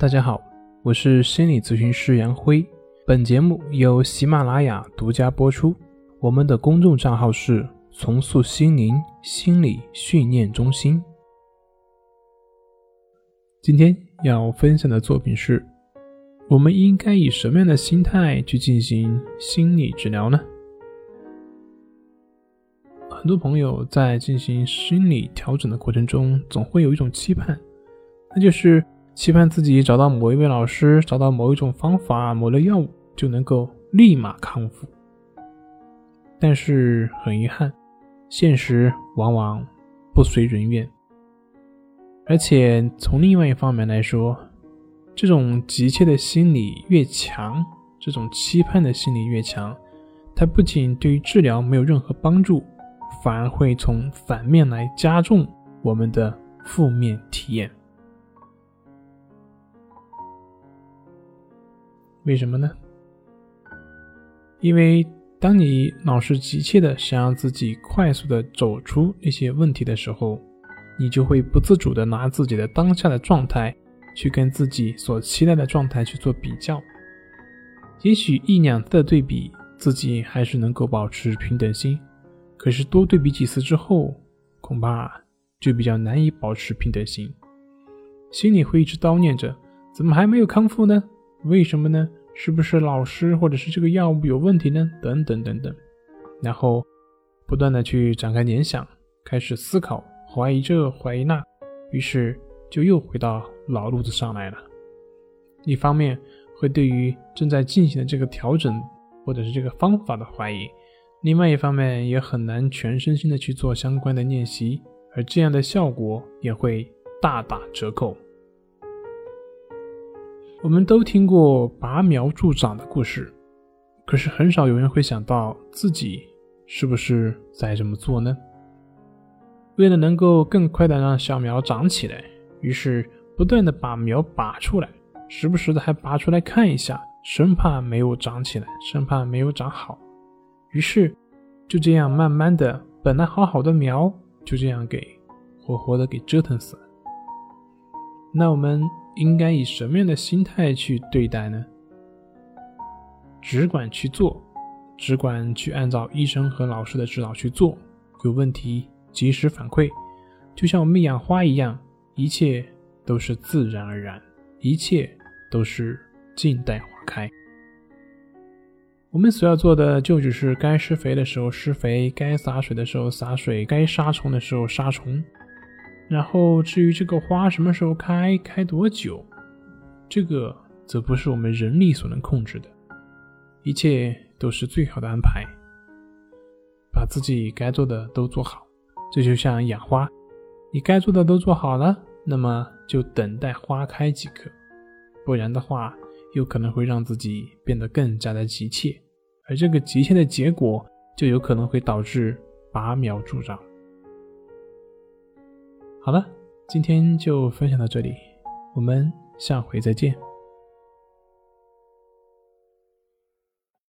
大家好，我是心理咨询师杨辉。本节目由喜马拉雅独家播出。我们的公众账号是“重塑心灵心理训练中心”。今天要分享的作品是：我们应该以什么样的心态去进行心理治疗呢？很多朋友在进行心理调整的过程中，总会有一种期盼，那就是。期盼自己找到某一位老师，找到某一种方法、某类药物，就能够立马康复。但是很遗憾，现实往往不随人愿。而且从另外一方面来说，这种急切的心理越强，这种期盼的心理越强，它不仅对于治疗没有任何帮助，反而会从反面来加重我们的负面体验。为什么呢？因为当你老是急切的想让自己快速的走出那些问题的时候，你就会不自主的拿自己的当下的状态去跟自己所期待的状态去做比较。也许一两次的对比，自己还是能够保持平等心，可是多对比几次之后，恐怕就比较难以保持平等心，心里会一直叨念着：怎么还没有康复呢？为什么呢？是不是老师或者是这个药物有问题呢？等等等等，然后不断的去展开联想，开始思考，怀疑这怀疑那，于是就又回到老路子上来了。一方面会对于正在进行的这个调整或者是这个方法的怀疑，另外一方面也很难全身心的去做相关的练习，而这样的效果也会大打折扣。我们都听过拔苗助长的故事，可是很少有人会想到自己是不是在这么做呢？为了能够更快的让小苗长起来，于是不断的把苗拔出来，时不时的还拔出来看一下，生怕没有长起来，生怕没有长好，于是就这样慢慢的，本来好好的苗就这样给活活的给折腾死了。那我们。应该以什么样的心态去对待呢？只管去做，只管去按照医生和老师的指导去做，有问题及时反馈，就像我们养花一样，一切都是自然而然，一切都是静待花开。我们所要做的就只是该施肥的时候施肥，该洒水的时候洒水，该杀虫的时候杀虫。然后，至于这个花什么时候开，开多久，这个则不是我们人力所能控制的，一切都是最好的安排。把自己该做的都做好，这就像养花，你该做的都做好了，那么就等待花开即可。不然的话，有可能会让自己变得更加的急切，而这个急切的结果，就有可能会导致拔苗助长。好了，今天就分享到这里，我们下回再见。